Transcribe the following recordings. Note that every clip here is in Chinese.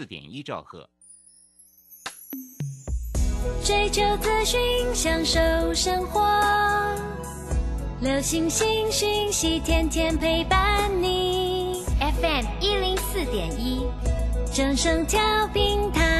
四点一兆赫。追求资讯，享受生活，流星星讯息，天天陪伴你。FM 一零四点一，正声调平台。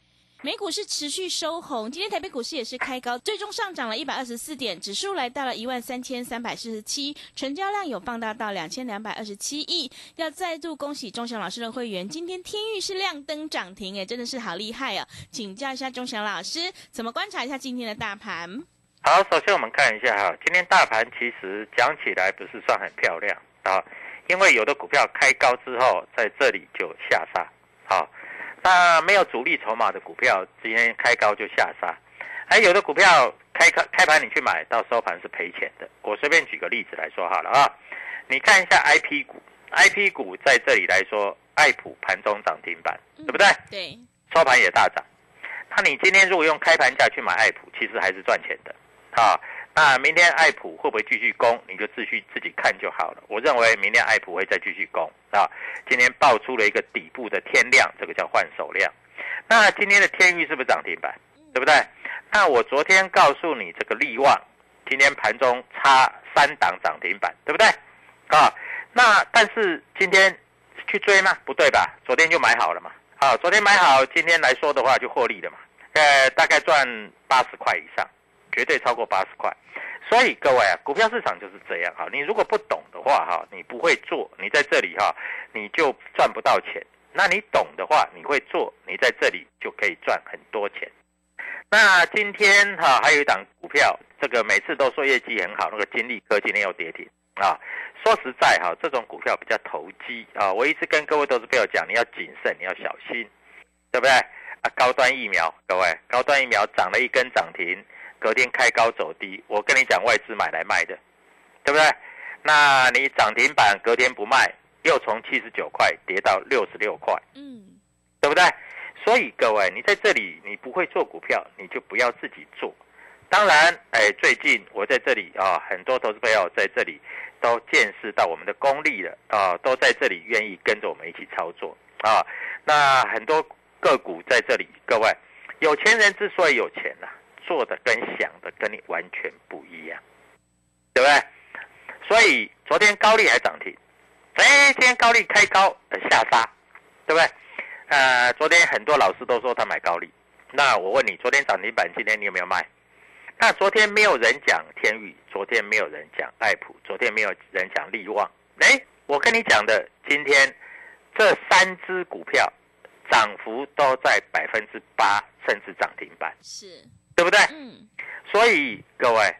美股是持续收红，今天台北股市也是开高，最终上涨了一百二十四点，指数来到了一万三千三百四十七，成交量有放大到两千两百二十七亿。要再度恭喜钟祥老师的会员，今天天域是亮灯涨停，哎，真的是好厉害哦！请教一下钟祥老师，怎么观察一下今天的大盘？好，首先我们看一下哈，今天大盘其实讲起来不是算很漂亮啊，因为有的股票开高之后在这里就下杀，好。那没有主力筹码的股票，今天开高就下杀，还有的股票开开开盘你去买到收盘是赔钱的。我随便举个例子来说好了啊，你看一下 I P 股，I P 股在这里来说，爱普盘中涨停板，对不对？对，收盘也大涨。那你今天如果用开盘价去买爱普，其实还是赚钱的啊。那明天爱普会不会继续攻？你就自续自己看就好了。我认为明天爱普会再继续攻啊。今天爆出了一个底部的天量，这个叫换手量。那今天的天域是不是涨停板？对不对？那我昨天告诉你这个利旺，今天盘中差三档涨停板，对不对？啊，那但是今天去追吗？不对吧？昨天就买好了嘛。好，昨天买好，今天来说的话就获利了嘛。呃，大概赚八十块以上。绝对超过八十块，所以各位啊，股票市场就是这样哈。你如果不懂的话哈，你不会做，你在这里哈，你就赚不到钱。那你懂的话，你会做，你在这里就可以赚很多钱。那今天哈还有一档股票，这个每次都说业绩很好，那个金利科今天又跌停啊。说实在哈，这种股票比较投机啊。我一直跟各位都是朋友讲，你要谨慎，你要小心，对不对啊？高端疫苗，各位，高端疫苗涨了一根涨停。隔天开高走低，我跟你讲，外资买来卖的，对不对？那你涨停板隔天不卖，又从七十九块跌到六十六块，嗯，对不对？所以各位，你在这里你不会做股票，你就不要自己做。当然，哎，最近我在这里啊，很多投资朋友在这里都见识到我们的功力了啊，都在这里愿意跟着我们一起操作啊。那很多个股在这里，各位有钱人之所以有钱呢？做的跟想的跟你完全不一样，对不对？所以昨天高利还涨停，哎，今天高利开高下杀，对不对？呃，昨天很多老师都说他买高利，那我问你，昨天涨停板，今天你有没有卖？那昨天没有人讲天宇，昨天没有人讲爱普，昨天没有人讲利旺，哎，我跟你讲的，今天这三只股票涨幅都在百分之八，甚至涨停板，是。对不对？嗯，所以各位，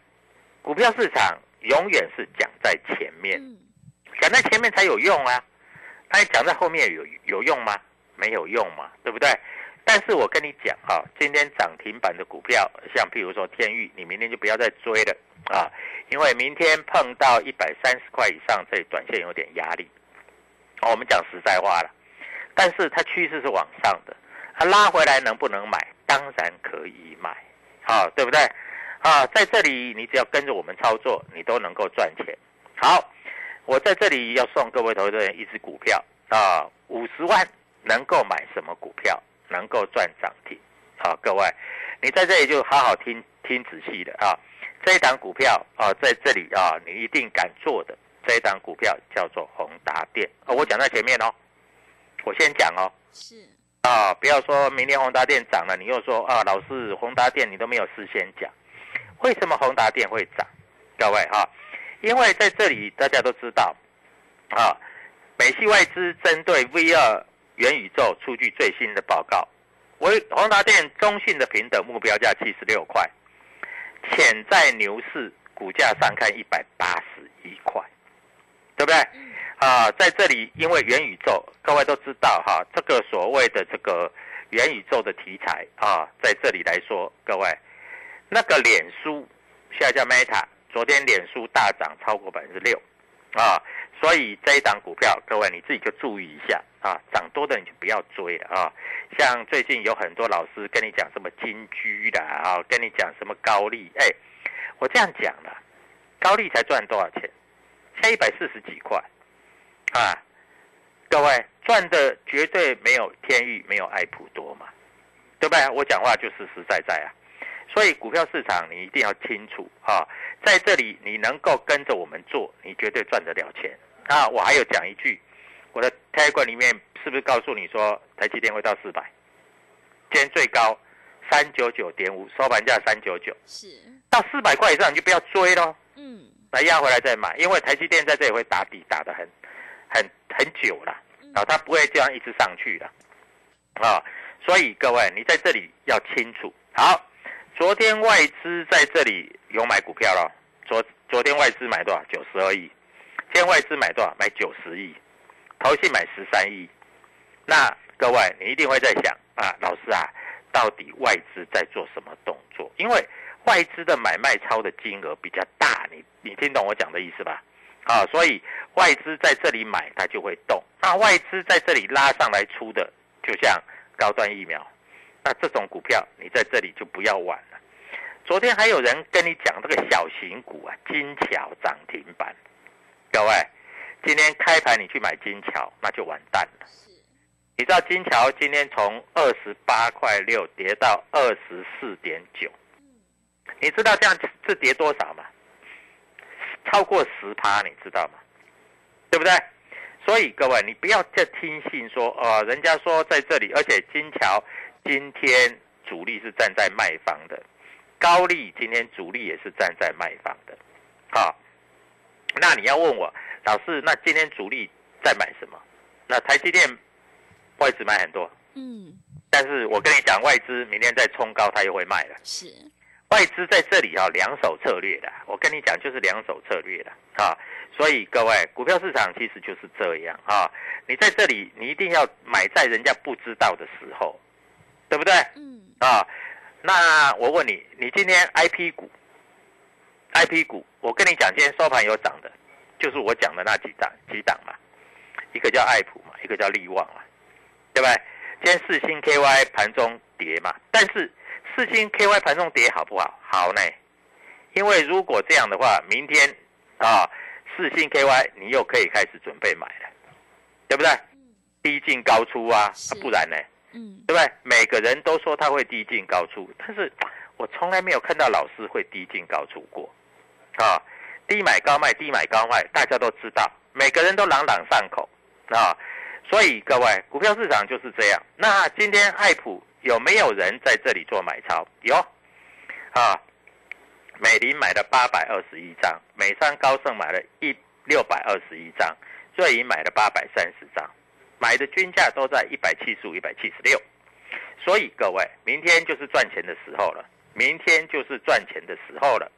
股票市场永远是讲在前面，讲在前面才有用啊。那讲在后面有有用吗？没有用嘛，对不对？但是我跟你讲啊，今天涨停板的股票，像譬如说天域，你明天就不要再追了啊，因为明天碰到一百三十块以上，这短线有点压力。我们讲实在话了，但是它趋势是往上的，它拉回来能不能买？当然可以买，好，对不对？啊，在这里你只要跟着我们操作，你都能够赚钱。好，我在这里要送各位投资人一只股票啊，五十万能够买什么股票？能够赚涨停？好，各位，你在这里就好好听听仔细的啊。这一档股票啊，在这里啊，你一定敢做的。这一档股票叫做宏达电啊，我讲在前面哦，我先讲哦。是啊，不要说明天宏达电涨了，你又说啊，老师宏达电你都没有事先讲，为什么宏达电会涨？各位哈，因为在这里大家都知道啊，美系外资针对 V 二元宇宙出具最新的报告，为宏达电中性的平等目标价七十六块。潜在牛市股价上看一百八十一块，对不对？啊，在这里，因为元宇宙，各位都知道哈，这个所谓的这个元宇宙的题材啊，在这里来说，各位，那个脸书现在叫 Meta，昨天脸书大涨超过百分之六，啊，所以这一档股票，各位你自己就注意一下啊，涨多的你就不要追了啊。像最近有很多老师跟你讲什么金居的啊，跟你讲什么高利，哎，我这样讲了，高利才赚多少钱？才一百四十几块，啊，各位赚的绝对没有天域、没有爱普多嘛，对不对？我讲话就实实在在啊，所以股票市场你一定要清楚啊，在这里你能够跟着我们做，你绝对赚得了钱啊！我还有讲一句，我的 t a g 里面。是不是告诉你说台积电会到四百？今天最高三九九点五，收盘价三九九，是到四百块以上你就不要追喽。嗯，来压回来再买，因为台积电在这里会打底打得很很很久了，啊，它不会这样一直上去的，啊，所以各位你在这里要清楚。好，昨天外资在这里有买股票了，昨昨天外资买多少？九十二亿。今天外资买多少？买九十亿。投信买十三亿。那各位，你一定会在想啊，老师啊，到底外资在做什么动作？因为外资的买卖超的金额比较大，你你听懂我讲的意思吧？啊，所以外资在这里买，它就会动；那外资在这里拉上来出的，就像高端疫苗，那这种股票你在这里就不要玩了。昨天还有人跟你讲这个小型股啊，金桥涨停板，各位，今天开盘你去买金桥，那就完蛋了。你知道金桥今天从二十八块六跌到二十四点九，你知道这样是跌多少吗？超过十趴，你知道吗？对不对？所以各位，你不要再听信说，呃，人家说在这里，而且金桥今天主力是站在卖方的，高丽今天主力也是站在卖方的，好，那你要问我老师，那今天主力在买什么？那台积电。外资买很多，嗯，但是我跟你讲，外资明天再冲高，它又会卖了。是，外资在这里啊，两手策略的。我跟你讲，就是两手策略的啊。所以各位，股票市场其实就是这样啊。你在这里，你一定要买在人家不知道的时候，对不对？嗯。啊，那我问你，你今天 I P 股，I P 股，我跟你讲，今天收盘有涨的，就是我讲的那几档几档嘛，一个叫爱普嘛，一个叫利旺嘛。对不对？今天四星 KY 盘中跌嘛，但是四星 KY 盘中跌好不好？好呢，因为如果这样的话，明天啊，四星 KY 你又可以开始准备买了，对不对？低进高出啊，不然呢？嗯，对不对？每个人都说他会低进高出，但是我从来没有看到老师会低进高出过，啊，低买高卖，低买高卖，大家都知道，每个人都朗朗上口啊。所以各位，股票市场就是这样。那今天爱普有没有人在这里做买超？有，啊，美林买了八百二十一张，美商高盛买了一六百二十一张，瑞银买了八百三十张，买的均价都在一百七十五、一百七十六。所以各位，明天就是赚钱的时候了，明天就是赚钱的时候了。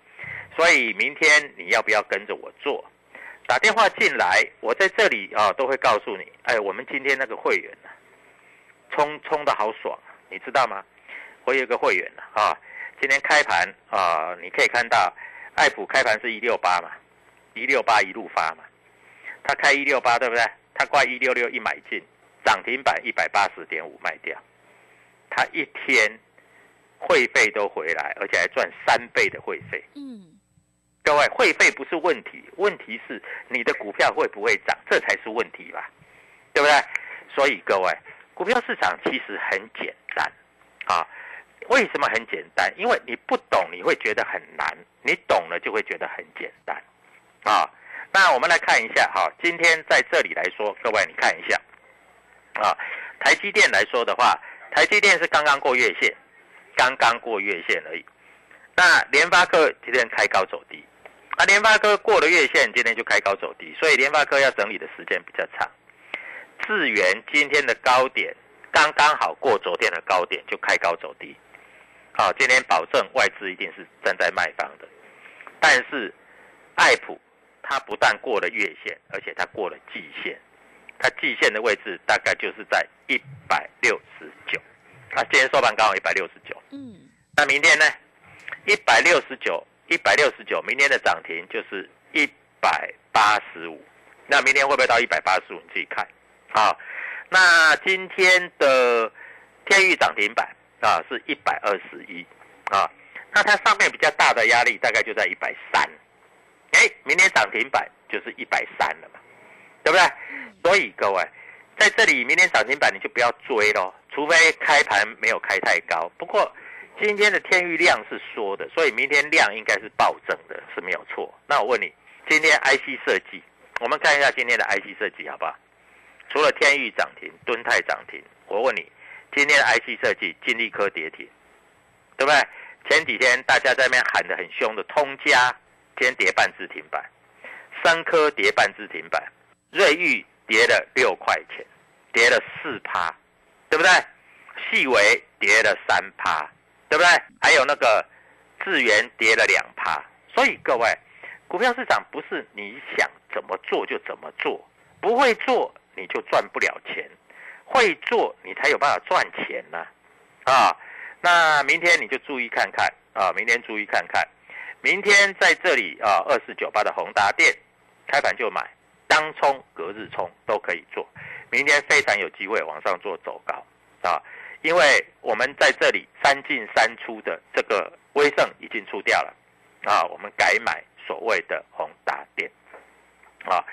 所以明天你要不要跟着我做？打电话进来，我在这里啊，都会告诉你。哎，我们今天那个会员呢，冲冲的好爽，你知道吗？我有一个会员呢，啊，今天开盘啊，你可以看到，爱普开盘是一六八嘛，一六八一路发嘛，他开一六八对不对？他挂一六六一买进，涨停板一百八十点五卖掉，他一天会费都回来，而且还赚三倍的会费。嗯，各位，会费不是问题，问题是你的股票会不会涨，这才是问题吧？对不对？所以各位，股票市场其实很简单啊。为什么很简单？因为你不懂，你会觉得很难；你懂了，就会觉得很简单啊。那我们来看一下哈，今天在这里来说，各位你看一下啊，台积电来说的话，台积电是刚刚过月线，刚刚过月线而已。那联发科今天开高走低，啊，联发科过了月线，今天就开高走低，所以联发科要整理的时间比较长。智源今天的高点刚刚好过昨天的高点，就开高走低。好，今天保证外资一定是站在卖方的，但是爱普它不但过了月线，而且它过了季线，它季线的位置大概就是在一百六十九，啊，今天收盘刚好一百六十九，嗯，那明天呢？一百六十九，一百六十九，明天的涨停就是一百八十五，那明天会不会到一百八十五？你自己看。好，那今天的天域涨停板。啊，是一百二十一，啊，那它上面比较大的压力大概就在一百三，哎，明天涨停板就是一百三了嘛，对不对？所以各位在这里，明天涨停板你就不要追咯，除非开盘没有开太高。不过今天的天域量是缩的，所以明天量应该是暴增的，是没有错。那我问你，今天 IC 设计，我们看一下今天的 IC 设计好不好？除了天域涨停，敦泰涨停，我问你。今天 IC 设计金立科跌停，对不对？前几天大家在那边喊得很凶的通家，今天跌半只停板；三科跌半只停板；瑞昱跌了六块钱，跌了四趴，对不对？细微跌了三趴，对不对？还有那个智源跌了两趴。所以各位，股票市场不是你想怎么做就怎么做，不会做你就赚不了钱。会做你才有办法赚钱呢，啊，那明天你就注意看看啊，明天注意看看，明天在这里啊，二四九八的宏达店开盘就买，当冲隔日冲都可以做，明天非常有机会往上做走高啊，因为我们在这里三进三出的这个威盛已经出掉了啊，我们改买所谓的宏达店啊。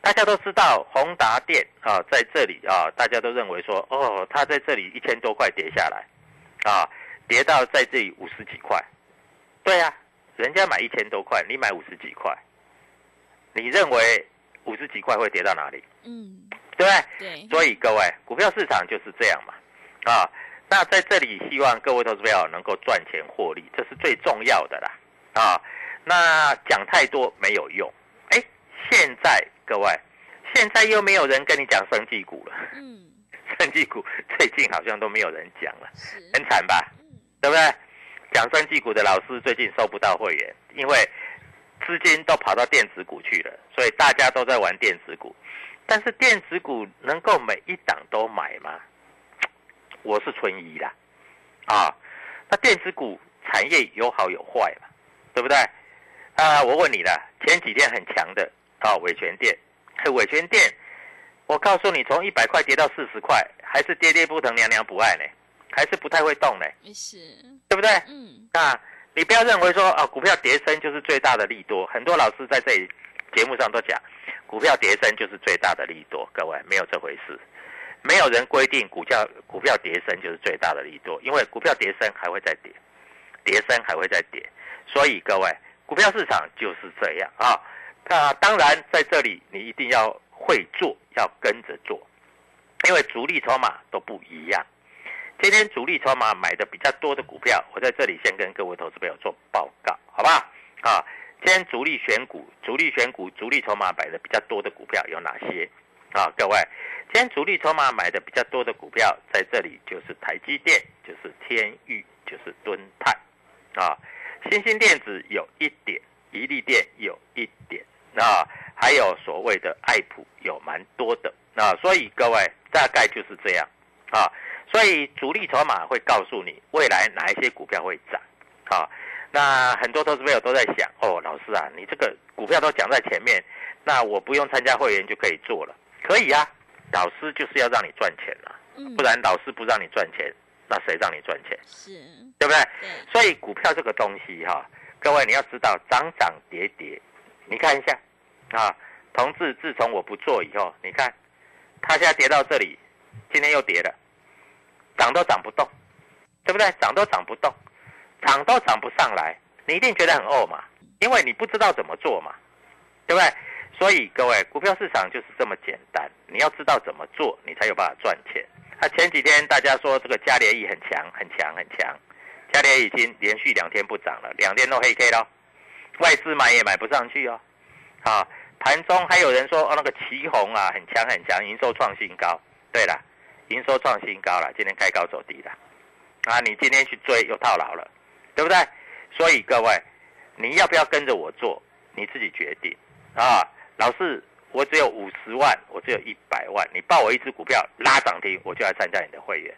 大家都知道宏达电啊，在这里啊，大家都认为说，哦，它在这里一千多块跌下来，啊，跌到在这里五十几块，对呀，人家买一千多块，你买五十几块，你认为五十几块会跌到哪里？嗯，对不对？对。所以各位，股票市场就是这样嘛，啊，那在这里希望各位投资友能够赚钱获利，这是最重要的啦，啊，那讲太多没有用，在。各位，现在又没有人跟你讲生技股了。嗯，生技股最近好像都没有人讲了，很惨吧？对不对？讲生技股的老师最近收不到会员，因为资金都跑到电子股去了，所以大家都在玩电子股。但是电子股能够每一档都买吗？我是存疑的。啊，那电子股产业有好有坏嘛，对不对？啊，我问你了，前几天很强的。啊，伟权店，伟权店，我告诉你，从一百块跌到四十块，还是跌跌不疼，娘娘不爱呢，还是不太会动呢，是，对不对？嗯，啊，你不要认为说啊，股票跌升就是最大的利多，很多老师在这里节目上都讲，股票跌升就是最大的利多，各位没有这回事，没有人规定股票股票跌升就是最大的利多，因为股票跌升还会再跌，跌升还会再跌，所以各位，股票市场就是这样啊。那当然，在这里你一定要会做，要跟着做，因为主力筹码都不一样。今天主力筹码买的比较多的股票，我在这里先跟各位投资朋友做报告，好吧？啊，今天主力选股、主力选股、主力筹码买的比较多的股票有哪些？啊，各位，今天主力筹码买的比较多的股票，在这里就是台积电，就是天域，就是敦泰，啊，新兴电子有一点，一利电有一点。那还有所谓的爱普有蛮多的，那所以各位大概就是这样啊，所以主力筹码会告诉你未来哪一些股票会涨啊。那很多投资朋友都在想，哦，老师啊，你这个股票都讲在前面，那我不用参加会员就可以做了，可以啊，老师就是要让你赚钱啊，嗯不然老师不让你赚钱，那谁让你赚钱？是对不对？对，所以股票这个东西哈、各位你要知道涨涨跌跌，你看一下啊，同志自从我不做以后，你看它现在跌到这里，今天又跌了，涨都涨不动，对不对？涨都涨不动，涨都涨不上来，你一定觉得很饿嘛，因为你不知道怎么做嘛，对不对？所以各位，股票市场就是这么简单，你要知道怎么做，你才有办法赚钱。那、前几天大家说这个加联益很强，很强，很强。嘉联已经连续两天不涨了，两天都黑 K 了，外资买也买不上去哦。啊，盘中还有人说哦，那个旗红啊很强很强，营收创新高。对了，营收创新高了，今天开高走低了。啊，你今天去追又套牢了，对不对？所以各位，你要不要跟着我做，你自己决定啊。老师，我只有五十万，我只有一百万，你报我一只股票拉涨停，我就来参加你的会员。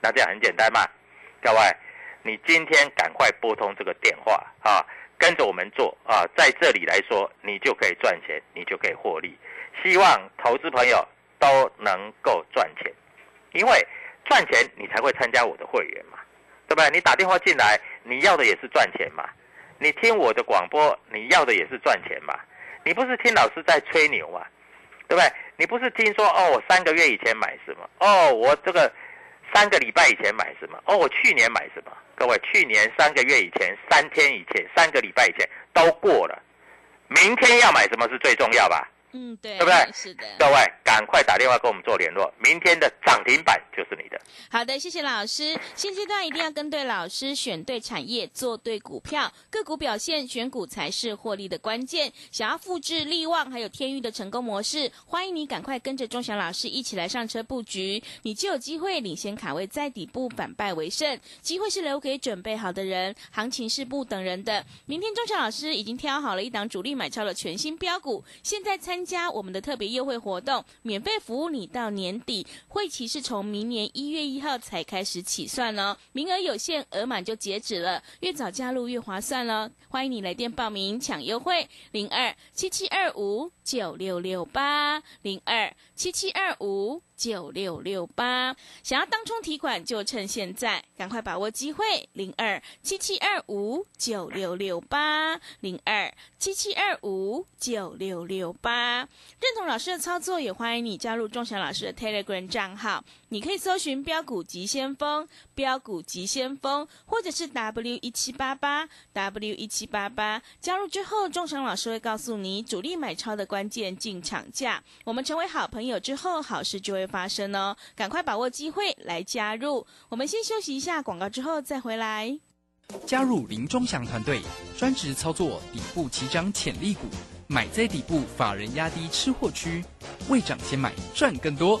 那这样很简单嘛，各位。你今天赶快拨通这个电话啊，跟着我们做啊，在这里来说，你就可以赚钱，你就可以获利。希望投资朋友都能够赚钱，因为赚钱你才会参加我的会员嘛，对不对？你打电话进来，你要的也是赚钱嘛。你听我的广播，你要的也是赚钱嘛。你不是听老师在吹牛嘛，对不对？你不是听说哦，我三个月以前买什么？哦，我这个。三个礼拜以前买什么？哦，我去年买什么？各位，去年三个月以前、三天以前、三个礼拜以前都过了，明天要买什么是最重要吧？嗯，对，对不对是的。各位，赶快打电话跟我们做联络，明天的涨停板就是你的。好的，谢谢老师。现阶段一定要跟对老师，选对产业，做对股票，个股表现，选股才是获利的关键。想要复制利旺还有天域的成功模式，欢迎你赶快跟着钟祥老师一起来上车布局，你就有机会领先卡位在底部，反败为胜。机会是留给准备好的人，行情是不等人的。明天钟祥老师已经挑好了一档主力买超的全新标股，现在参参加我们的特别优惠活动，免费服务你到年底。会期是从明年一月一号才开始起算哦，名额有限，额满就截止了，越早加入越划算哦。欢迎你来电报名抢优惠，零二七七二五九六六八零二七七二五。九六六八，想要当冲提款就趁现在，赶快把握机会，零二七七二五九六六八零二七七二五九六六八。认同老师的操作，也欢迎你加入钟祥老师的 Telegram 账号，你可以搜寻标股急先锋、标股急先锋，或者是 W 一七八八 W 一七八八。加入之后，钟祥老师会告诉你主力买超的关键进场价。我们成为好朋友之后，好事就会发生哦！赶快把握机会来加入。我们先休息一下广告，之后再回来。加入林忠祥团队，专职操作底部起涨潜力股，买在底部，法人压低吃货区，未涨先买赚更多。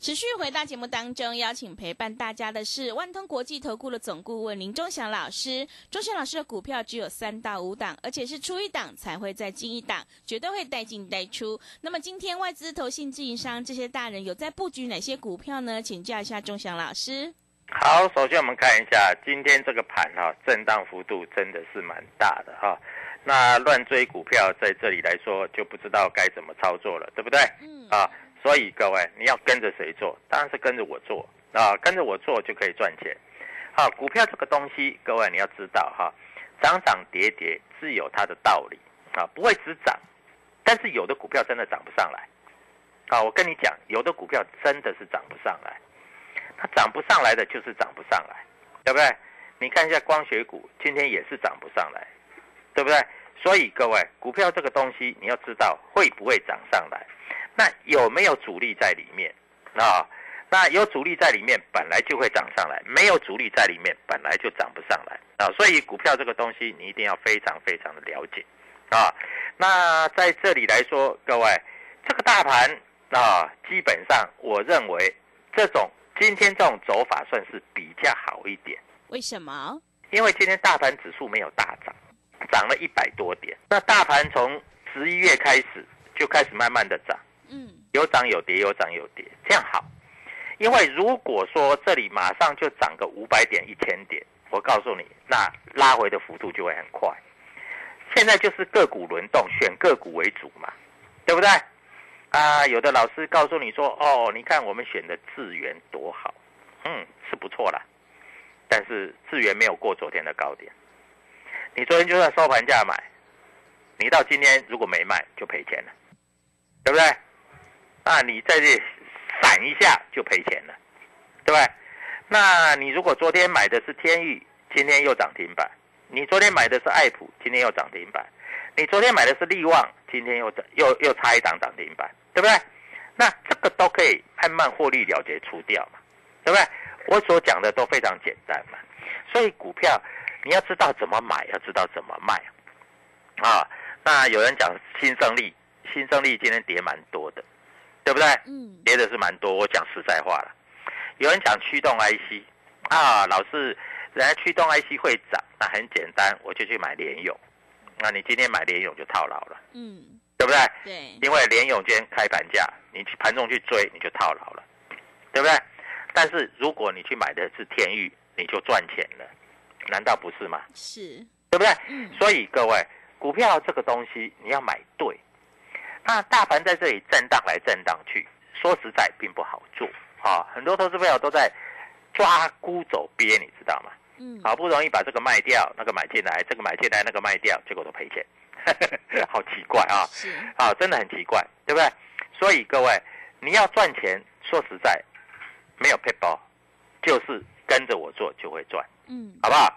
持续回到节目当中，邀请陪伴大家的是万通国际投顾的总顾问林忠祥老师。忠祥老师的股票只有三到五档，而且是出一档才会再进一档，绝对会带进带出。那么今天外资、投信、自营商这些大人有在布局哪些股票呢？请教一下忠祥老师。好，首先我们看一下今天这个盘哈、震荡幅度真的是蛮大的哈、那乱追股票在这里来说就不知道该怎么操作了，对不对？嗯，啊，所以各位你要跟着谁做？当然是跟着我做啊，跟着我做就可以赚钱。好、股票这个东西，各位你要知道哈、涨涨跌跌自有它的道理啊，不会只涨，但是有的股票真的涨不上来。啊，我跟你讲，有的股票真的是涨不上来，它涨不上来的就是涨不上来，对不对？你看一下光学股，今天也是涨不上来，对不对？所以各位，股票这个东西你要知道会不会涨上来，那有没有主力在里面啊？那有主力在里面，本来就会涨上来；没有主力在里面，本来就涨不上来啊。所以股票这个东西，你一定要非常非常的了解啊。那在这里来说，各位，这个大盘啊，基本上我认为这种今天这种走法算是比较好一点。为什么？因为今天大盘指数没有大涨，涨了一百多点。那大盘从十一月开始就开始慢慢的涨，嗯，有涨有跌，有涨有跌，这样好。因为如果说这里马上就涨个五百点、一千点，我告诉你，那拉回的幅度就会很快。现在就是个股轮动，选个股为主嘛，对不对？啊，有的老师告诉你说，哦，你看我们选的智源多好，嗯，是不错啦。但是智源没有过昨天的高点，你昨天就算收盘价买，你到今天如果没卖就赔钱了，对不对？啊，你在这闪一下就赔钱了，对不对？那你如果昨天买的是天域，今天又涨停板；你昨天买的是爱普，今天又涨停板；你昨天买的是利旺，今天又又又差一档涨停板，对不对？那这个都可以慢慢获利了结出掉嘛，对不对？我所讲的都非常简单嘛，所以股票你要知道怎么买，要知道怎么卖啊。那有人讲新胜利，新胜利今天跌蛮多的，对不对？嗯，跌的是蛮多。我讲实在话了，有人讲驱动 IC 啊，老是人家驱动 IC 会涨，那很简单，我就去买联勇。那你今天买联勇就套牢了，嗯，对不对？对，因为联勇今天开盘价，你去盘中去追，你就套牢了，对不对？但是如果你去买的是天域，你就赚钱了，难道不是吗？是，对不对？嗯，所以各位，股票这个东西你要买对。那大盘在这里震荡来震荡去，说实在并不好做啊。很多投资朋友都在抓孤走鳖，你知道吗？嗯，好不容易把这个卖掉，那个买进来，这个买进来，那个卖掉，结果都赔钱，好奇怪啊！是，啊，真的很奇怪，对不对？所以各位，你要赚钱，说实在，没有配包，就是跟着我做就会赚，嗯，好不好？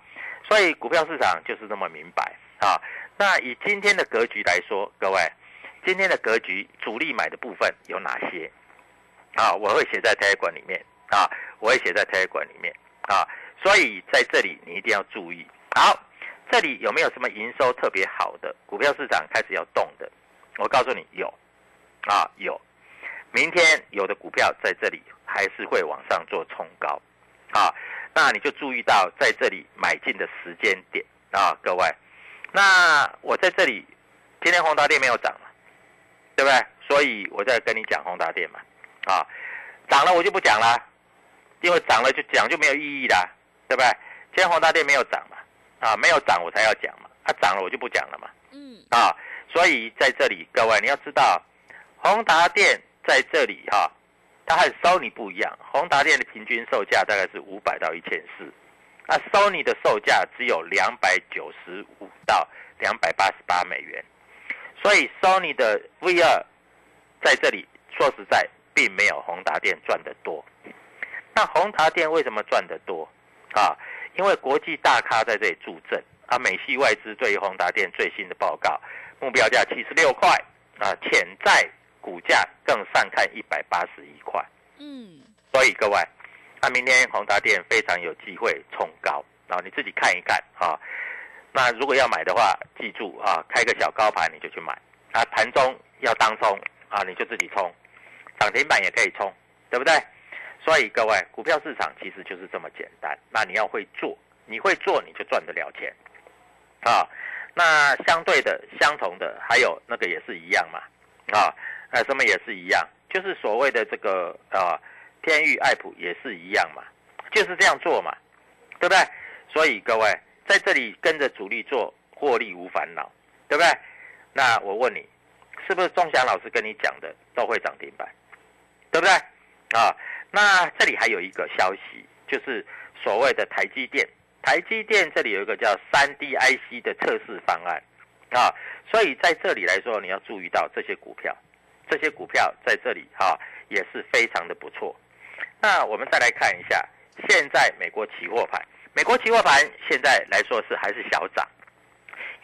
所以股票市场就是这么明白啊。那以今天的格局来说，各位，今天的格局主力买的部分有哪些？啊，我会写在台积馆里面啊，我会写在台积馆里面啊。所以在这里你一定要注意。好，这里有没有什么营收特别好的股票市场开始要动的？我告诉你有，啊有。明天有的股票在这里还是会往上做冲高，啊，那你就注意到在这里买进的时间点啊，各位。那我在这里，今天宏达电没有涨，对不对？所以我在跟你讲宏达电嘛，啊，涨了我就不讲了，因为涨了就讲就没有意义啦，对不对？今天宏达电没有涨嘛，啊，没有涨我才要讲嘛，啊，涨了我就不讲了嘛，嗯，啊，所以在这里各位你要知道，宏达电在这里哈、它和 Sony 不一样，宏达电的平均售价大概是五百到一千四，那 Sony 的售价只有两百九十五到两百八十八美元，所以 Sony 的 V 二在这里说实在并没有宏达电赚得多。那宏达电为什么赚得多啊？因为国际大咖在这里助阵啊，美系外资对于宏达电最新的报告，目标价七十六块啊，潜在股价更上看一百八十一块。嗯，所以各位，那明天宏达电非常有机会冲高啊，你自己看一看啊。那如果要买的话，记住啊，开个小高盘你就去买啊，盘中要当冲啊，你就自己冲，涨停板也可以冲，对不对？所以各位，股票市场其实就是这么简单。那你要会做，你会做你就赚得了钱啊。那相对的、相同的，还有那个也是一样嘛啊，呃，什么也是一样，就是所谓的这个啊，天域、爱普也是一样嘛，就是这样做嘛，对不对？所以各位在这里跟着主力做，获利无烦恼，对不对？那我问你，是不是钟祥老师跟你讲的都会涨停板，对不对？啊，那这里还有一个消息，就是所谓的台积电。台积电这里有一个叫三 D IC 的测试方案啊，所以在这里来说，你要注意到这些股票，这些股票在这里哈、也是非常的不错。那我们再来看一下，现在美国期货盘，美国期货盘现在来说是还是小涨，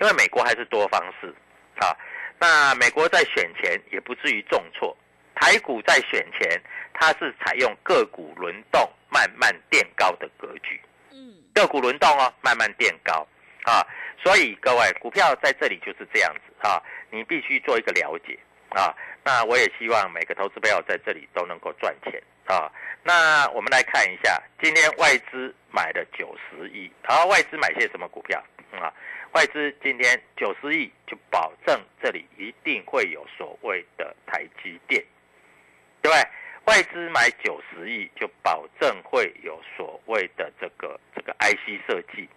因为美国还是多方式啊。那美国在选前也不至于重挫，台股在选前它是采用个股轮动、慢慢垫高的格局。嗯，个股轮动哦，慢慢垫高啊，所以各位股票在这里就是这样子啊，你必须做一个了解啊。那我也希望每个投资朋友在这里都能够赚钱啊。那我们来看一下，今天外资买了九十亿，然后外资买些什么股票啊？外资今天九十亿就保证这里一定会有所谓的台积电，对不对？外资买九十亿就保证会有所谓的这个这个 IC 设计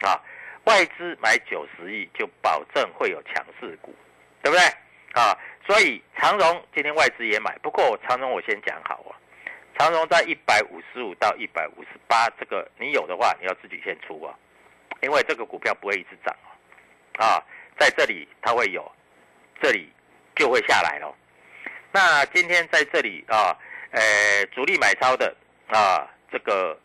啊，外资买九十亿就保证会有强势股，对不对？啊，所以长荣今天外资也买，不过长荣我先讲好啊，长荣在一百五十五到一百五十八，这个你有的话你要自己先出啊，因为这个股票不会一直涨啊，啊，在这里它会有，这里就会下来了。那今天在这里啊。呃，主力买超的啊，这个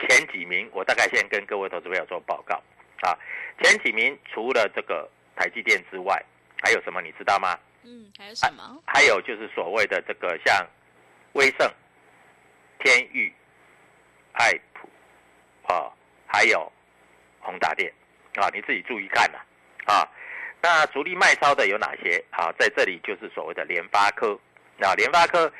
前几名，我大概先跟各位投资朋友做报告啊。前几名除了这个台积电之外，还有什么你知道吗？嗯，还有什么？还有就是所谓的这个像威盛、天域、爱普啊，还有宏达电啊，你自己注意看呐啊。那主力卖超的有哪些啊？在这里就是所谓的联发科啊，联发科。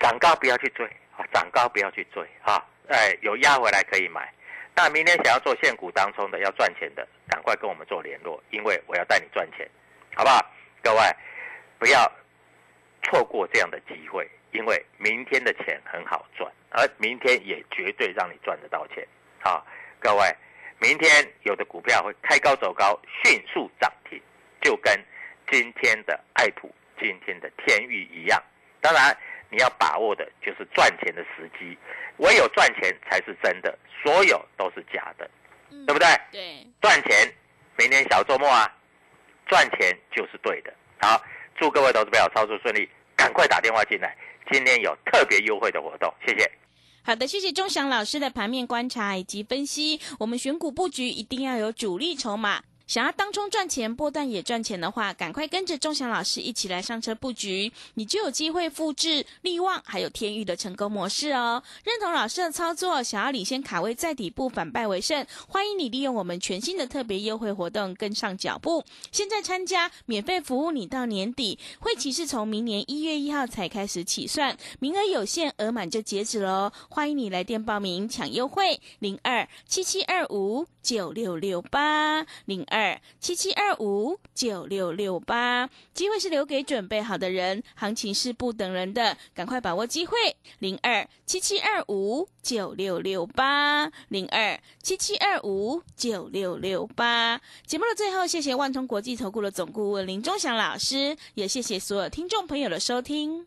涨高不要去追啊，涨高不要去追啊！哎，有压回来可以买。那明天想要做现股当中的要赚钱的，赶快跟我们做联络，因为我要带你赚钱，好不好？各位不要错过这样的机会，因为明天的钱很好赚，而明天也绝对让你赚得到钱啊！各位，明天有的股票会开高走高，迅速涨停，就跟今天的爱普、今天的天域一样。当然。你要把握的就是赚钱的时机，唯有赚钱才是真的，所有都是假的，对不对？对，赚钱，明天小周末啊，赚钱就是对的。好，祝各位投资朋友操作顺利，赶快打电话进来，今天有特别优惠的活动，谢谢。好的，谢谢钟祥老师的盘面观察以及分析，我们选股布局一定要有主力筹码。想要当中赚钱，波段也赚钱的话，赶快跟着钟祥老师一起来上车布局，你就有机会复制利旺还有天域的成功模式哦。认同老师的操作，想要领先卡位在底部反败为胜，欢迎你利用我们全新的特别优惠活动跟上脚步。现在参加免费服务，你到年底，会期是从明年一月一号才开始起算，名额有限，额满就截止喽。欢迎你来电报名抢优惠，零二七七二五九六六八零二。七七二五九六六八，机会是留给准备好的人，行情是不等人的，赶快把握机会。零二七七二五九六六八，零二七七二五九六六八。节目的最后，谢谢万通国际投顾的总顾问林忠祥老师，也谢谢所有听众朋友的收听。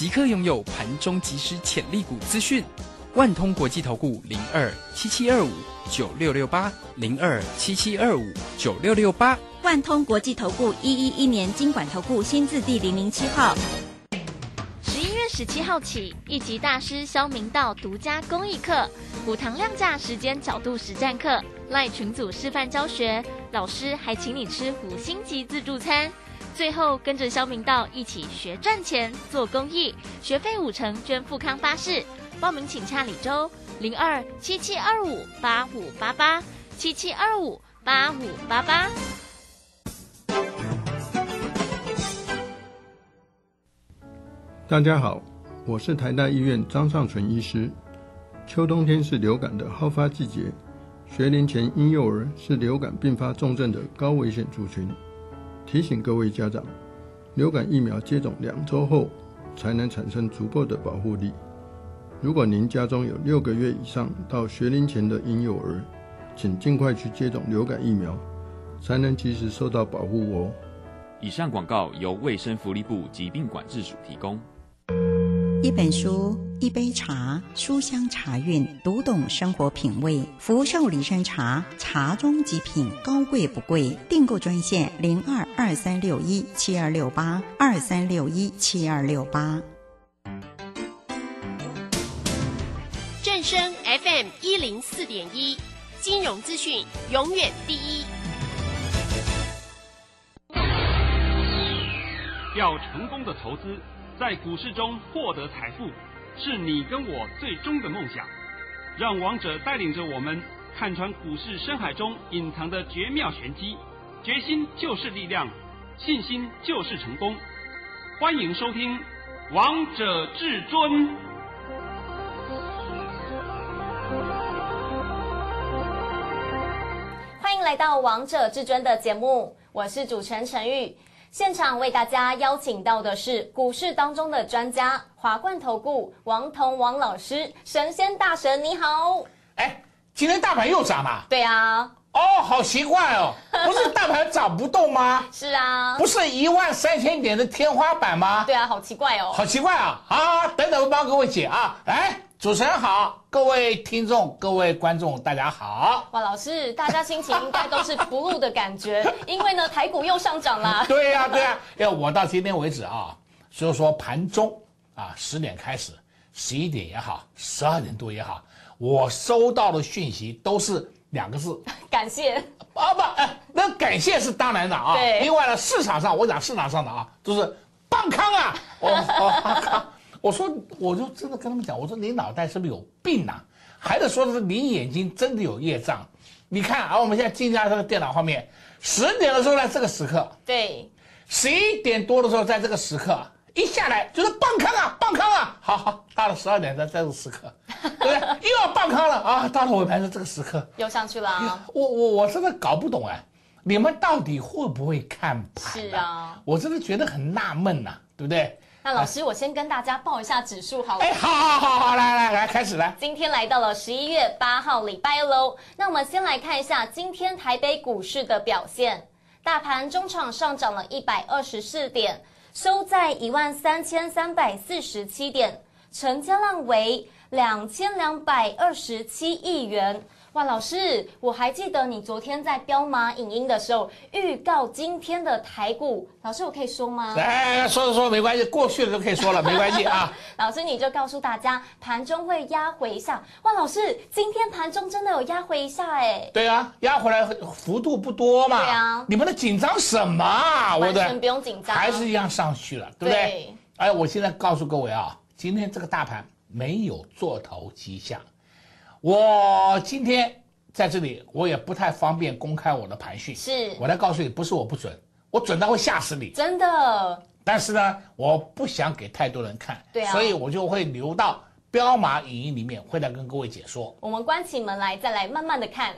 即刻拥有盘中即时潜力股资讯，万通国际投顾零二七七二五九六六八零二七七二五九六六八，万通国际投顾一一一年经管投顾新字第零零七号。十一月十七号起，一级大师肖明道独家公益课，五堂量价时间角度实战课，赖群组示范教学，老师还请你吃五星级自助餐。最后跟着肖明道一起学赚钱、做公益，学费五成捐富康巴士。报名请洽李周零二七七二五八五八八七七二五八五八八。大家好，我是台大医院张尚存医师。秋冬天是流感的好发季节，学龄前婴幼儿是流感并发重症的高危险族群。提醒各位家长，流感疫苗接种两周后才能产生足够的保护力。如果您家中有六个月以上到学龄前的婴幼儿，请尽快去接种流感疫苗，才能及时受到保护哦。以上广告由卫生福利部疾病管制署提供。一本书，一杯茶，书香茶韵，读懂生活品味。福寿礼山茶，茶中极品，高贵不贵。订购专线零二二三六一七二六八二三六一七二六八。正声 FM 一零四点一，金融资讯永远第一。要成功的投资，在股市中获得财富，是你跟我最终的梦想。让王者带领着我们看穿股市深海中隐藏的绝妙玄机，决心就是力量，信心就是成功。欢迎收听《王者至尊》。欢迎来到《王者至尊》的节目，我是主持人陈玉。现场为大家邀请到的是股市当中的专家，华冠投顾王彤王老师，神仙大神，你好！哎，今天大盘又涨嘛？对啊。哦，好奇怪哦，不是大盘涨不动吗？是啊。不是一万三千点的天花板吗？对啊，好奇怪哦。好奇怪啊！啊，等等，我帮各位解啊，来。主持人好，各位听众、各位观众，大家好。哇，老师，大家心情应该都是不露的感觉，因为呢，台股又上涨啦。对呀，对呀，因为我到今天为止啊，所以说盘中啊，十点开始，十一点也好，十二点多也好，我收到的讯息都是两个字：感谢。啊不，哎，那感谢是当然的啊。对。另外呢，市场上我讲市场上的啊，就是棒康啊。我说，我就真的跟他们讲，我说你脑袋是不是有病呐？还是说的是你眼睛真的有业障？你看啊，我们现在进家这个电脑画面，十点的时候呢，这个时刻，对，十一点多的时候，在这个时刻一下来就是棒康啊，棒康啊，好好，到了十二点在这个时刻，对不对？又要爆咖了啊，到了尾盘的这个时刻又上去了啊！我我我真的搞不懂哎，你们到底会不会看盘？是啊，我真的觉得很纳闷呐，对不对？那老师，我先跟大家报一下指数好了。哎，好好好好，来来来，开始来。今天来到了十一月八号，礼拜喽。那我们先来看一下今天台北股市的表现。大盘中场上涨了一百二十四点，收在一万三千三百四十七点，成交量为两千两百二十七亿元。哇，老师，我还记得你昨天在彪马影音的时候预告今天的台股，老师我可以说吗？哎，说说说没关系，过去的都可以说了，没关系啊。老师你就告诉大家，盘中会压回一下。哇，老师，今天盘中真的有压回一下哎。对啊，压回来幅度不多嘛。对啊。你们的紧张什么啊？完全不用紧张，还是一样上去了，对不对？哎，我现在告诉各位啊，今天这个大盘没有做头迹象。我今天在这里，我也不太方便公开我的盘讯。是我来告诉你，不是我不准，我准到会吓死你。真的。但是呢，我不想给太多人看，对啊，所以我就会留到彪马影音里面，会来跟各位解说。我们关起门来再来慢慢的看。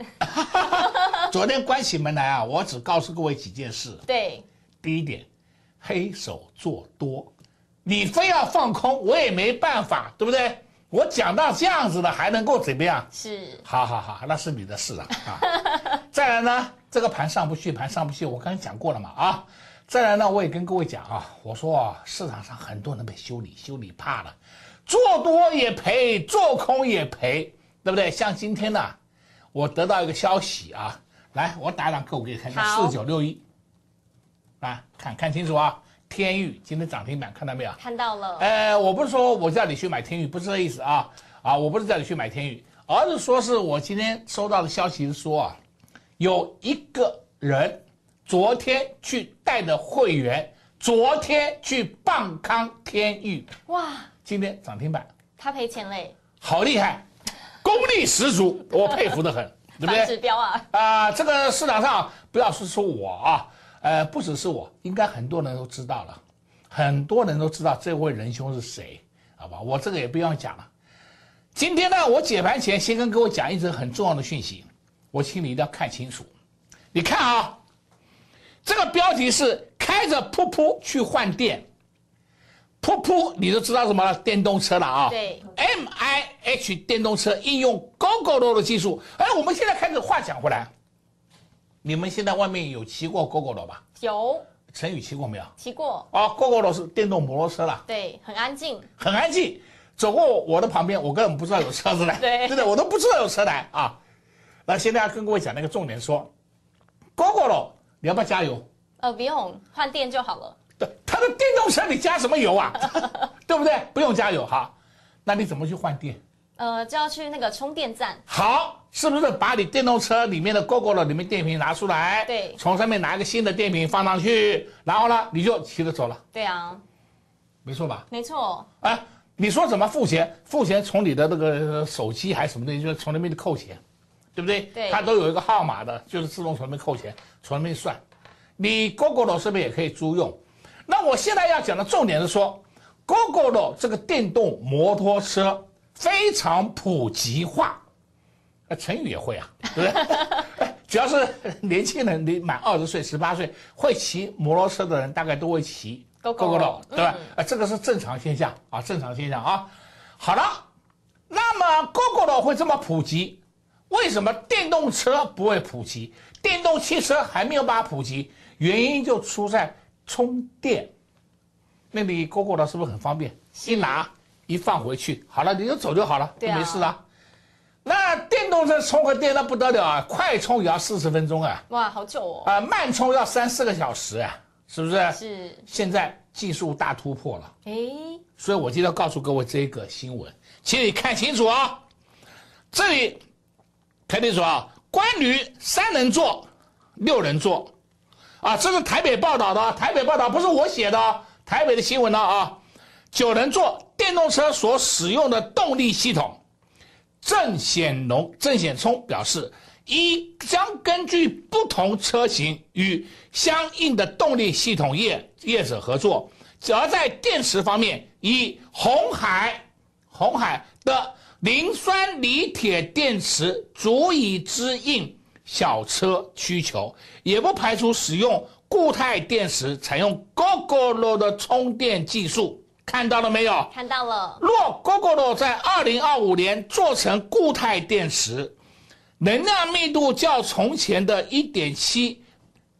昨天关起门来啊，我只告诉各位几件事。对。第一点，黑手做多，你非要放空，我也没办法，对不对？我讲到这样子的，还能够怎么样？是，好好好，那是你的事啊啊！再来呢，这个盘上不去，盘上不去，我刚才讲过了嘛啊！再来呢，我也跟各位讲啊，我说啊，市场上很多人被修理，修理怕了，做多也赔，做空也赔，对不对？像今天呢，我得到一个消息啊，来，我打两个我给你看一下，四九六一，来看看清楚啊。天域今天涨停板，看到没有？看到了。呃，我不是说我叫你去买天域，不是这意思啊啊！我不是叫你去买天域，而是说是我今天收到的消息是说啊，有一个人昨天去带的会员，昨天去棒康天域，哇，今天涨停板，他赔钱嘞，好厉害，功力十足，我佩服的很，对不对？指标啊啊！这个市场上不要是说我啊。呃，不只是我，应该很多人都知道了，很多人都知道这位仁兄是谁，好吧？我这个也不用讲了。今天呢，我解盘前先跟各位讲一则很重要的讯息，我请你一定要看清楚。你看啊，这个标题是开着噗噗去换电，噗噗你都知道什么了电动车了啊？对，M I H 电动车应用 GoGo 的技术。哎，我们现在开始话讲回来。你们现在外面有骑过 GoGo 的吧？有。陈宇骑过没有？骑过。啊，GoGo 的是电动摩托车了。对，很安静。很安静，走过我的旁边，我根本不知道有车子来。对，对对，我都不知道有车来啊。那现在要跟各位讲那个重点，说 GoGo 了，你要不要加油？呃，不用，换电就好了。对，它的电动车你加什么油啊？对不对？不用加油哈。那你怎么去换电？呃，就要去那个充电站。好，是不是把你电动车里面的 GoGo 里面电瓶拿出来？对，从上面拿一个新的电瓶放上去，然后呢，你就骑着走了。对啊，没错吧？没错。哎，你说怎么付钱？付钱从你的那个手机还是什么东西，就是从那边扣钱，对不对？对。它都有一个号码的，就是自动从那边扣钱，从那边算。你 GoGo 是不是也可以租用？那我现在要讲的重点是说，GoGo 这个电动摩托车非常普及化，呃，成语也会啊，对不对？只要是年轻人，你满二十岁、十八岁会骑摩托车的人，大概都会骑 GoGo，对吧？啊，这个是正常现象啊，正常现象啊。好了，那么 GoGo 会这么普及，为什么电动车不会普及？电动汽车还没有办法普及，原因就出在。充电，那你 GoGo 的是不是很方便？一拿一放回去，好了，你就走就好了，就没事了。动车充个电那不得了啊，快充也要四十分钟啊！哇，好久哦！啊，慢充要三四个小时啊，是不是？是。现在技术大突破了，哎，所以我今天要告诉各位这个新闻，请你看清楚啊。这里看清楚啊，关于三人座、六人座。啊，这是台北报道的，台北报道不是我写的，台北的新闻呢啊。九人座电动车所使用的动力系统，郑显龙、郑显聪表示，一将根据不同车型与相应的动力系统业业者合作，而在电池方面，以红海、红海的磷酸锂铁电池足以支应。小车需求也不排除使用固态电池，采用 GoGoRo 的充电技术，看到了没有？看到了。若 Google 在二零二五年做成固态电池，能量密度较从前的一点七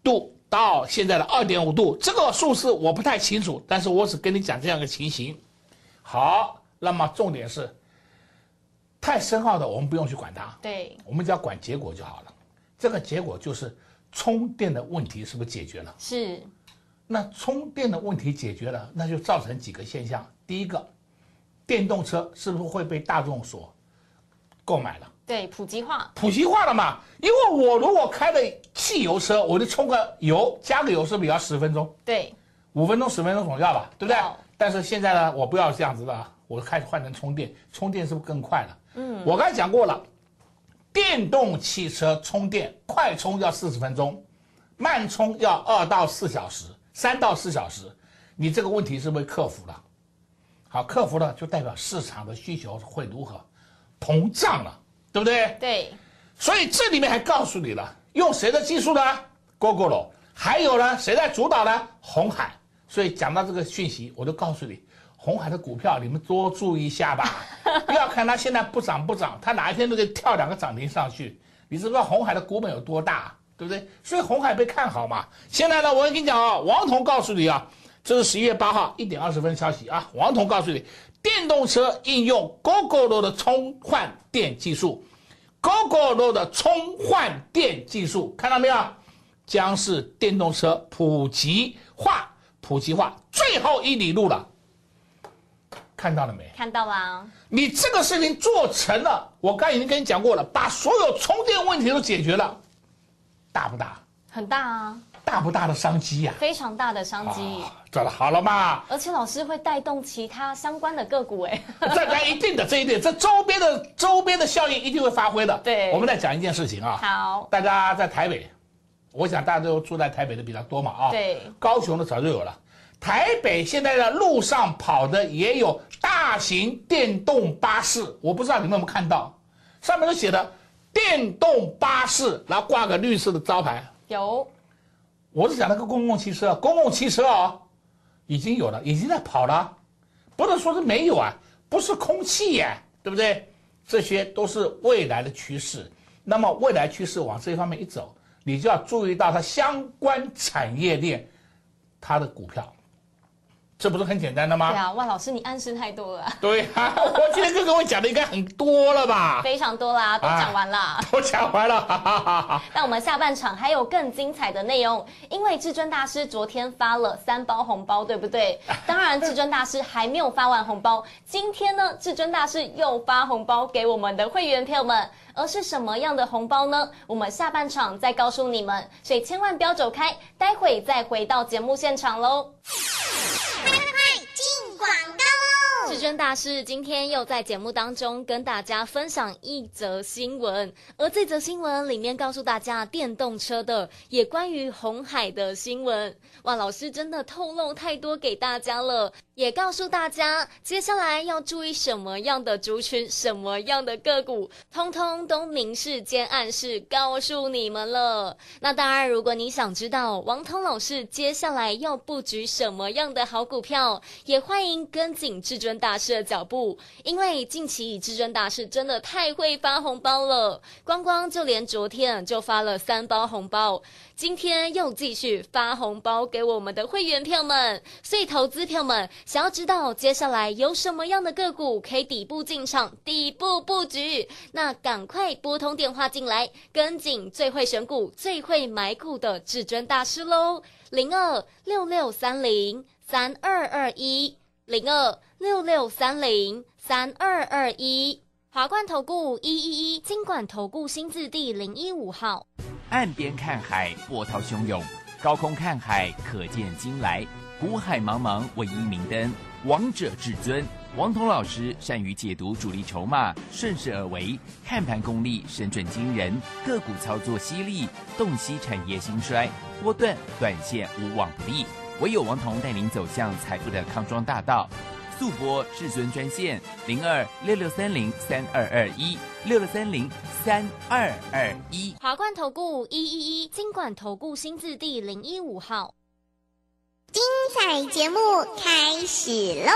度到现在的二点五度，这个数字我不太清楚，但是我只跟你讲这样一个情形。好，那么重点是，太深奥的我们不用去管它，对，我们只要管结果就好了。这个结果就是充电的问题是不是解决了？是。那充电的问题解决了，那就造成几个现象。第一个，电动车是不是会被大众所购买了？对，普及化。普及化了嘛？因为我如果开的汽油车，我就充个油，加个油是不是也要十分钟？对，五分钟、十分钟总要吧，对不对？但是现在呢，我不要这样子的，我开始换成充电，充电是不是更快了？嗯，我刚才讲过了。电动汽车充电快充要四十分钟，慢充要二到四小时，三到四小时，你这个问题是不是克服了？好，克服了就代表市场的需求会如何？膨胀了，对不对？对。所以这里面还告诉你了，用谁的技术呢？GoGo 还有呢，谁在主导呢？红海。所以讲到这个讯息，我就告诉你。红海的股票，你们多注意一下吧，不要看它现在不涨不涨，它哪一天都可以跳两个涨停上去。你知不知道红海的股本有多大，对不对？所以红海被看好嘛。现在呢，我跟你讲啊，王彤告诉你啊，这是十一月八号一点二十分消息啊。王彤告诉你，电动车应用 GoGo 的充换电技术，GoGo 的充换电技术看到没有？将是电动车普及化、普及化最后一里路了。看到了没？看到了。你这个事情做成了，我刚已经跟你讲过了，把所有充电问题都解决了，大不大？很大啊。大不大的商机呀？非常大的商机。做的好了嘛？而且老师会带动其他相关的个股，哎。这那一定的，这一定，这周边的周边的效应一定会发挥的。对。我们再讲一件事情啊。好。大家在台北，我想大家都住在台北的比较多嘛啊。对。高雄的早就有了。台北现在的路上跑的也有大型电动巴士，我不知道你们有没有看到，上面都写的电动巴士，然后挂个绿色的招牌。有，我是讲那个公共汽车，公共汽车啊，已经有了，已经在跑了，不能说是没有啊，不是空气耶，对不对？这些都是未来的趋势。那么未来趋势往这一方面一走，你就要注意到它相关产业链，它的股票。这不是很简单的吗？对啊，万老师你暗示太多了。对啊，我今天就跟我讲的应该很多了吧？非常多啦，都讲完了。都讲完了，哈哈哈哈。那我们下半场还有更精彩的内容，因为至尊大师昨天发了三包红包，对不对？当然，至尊大师还没有发完红包，今天呢，至尊大师又发红包给我们的会员朋友们。而是什么样的红包呢？我们下半场再告诉你们，所以千万不要走开，待会再回到节目现场喽。快快进广告！至尊大师今天又在节目当中跟大家分享一则新闻，而这则新闻里面告诉大家电动车的，也关于红海的新闻。哇，老师真的透露太多给大家了。也告诉大家，接下来要注意什么样的族群、什么样的个股，通通都明示兼暗示告诉你们了。那当然，如果你想知道王彤老师接下来要布局什么样的好股票，也欢迎跟紧至尊大师的脚步，因为近期至尊大师真的太会发红包了，光光就连昨天就发了三包红包。今天又继续发红包给我们的会员票们，所以投资票们想要知道接下来有什么样的个股可以底部进场、底部布局，那赶快拨通电话进来，跟紧最会选股、最会买股的至尊大师喽！零二六六三零三二二一，零二六六三零三二二一，华冠投顾一一一金管投顾新字第零一五号。岸边看海，波涛汹涌；高空看海，可见金来。股海茫茫，唯一明灯，王者至尊。王彤老师善于解读主力筹码，顺势而为，看盘功力神准惊人，个股操作犀利，洞悉产业兴衰，波段短线无往不利。唯有王彤带领走向财富的康庄大道。速播至尊专线零二六六三零三二二一六六三零三二二一华冠投顾一一一金管投顾新字第零一五号，精彩节目开始喽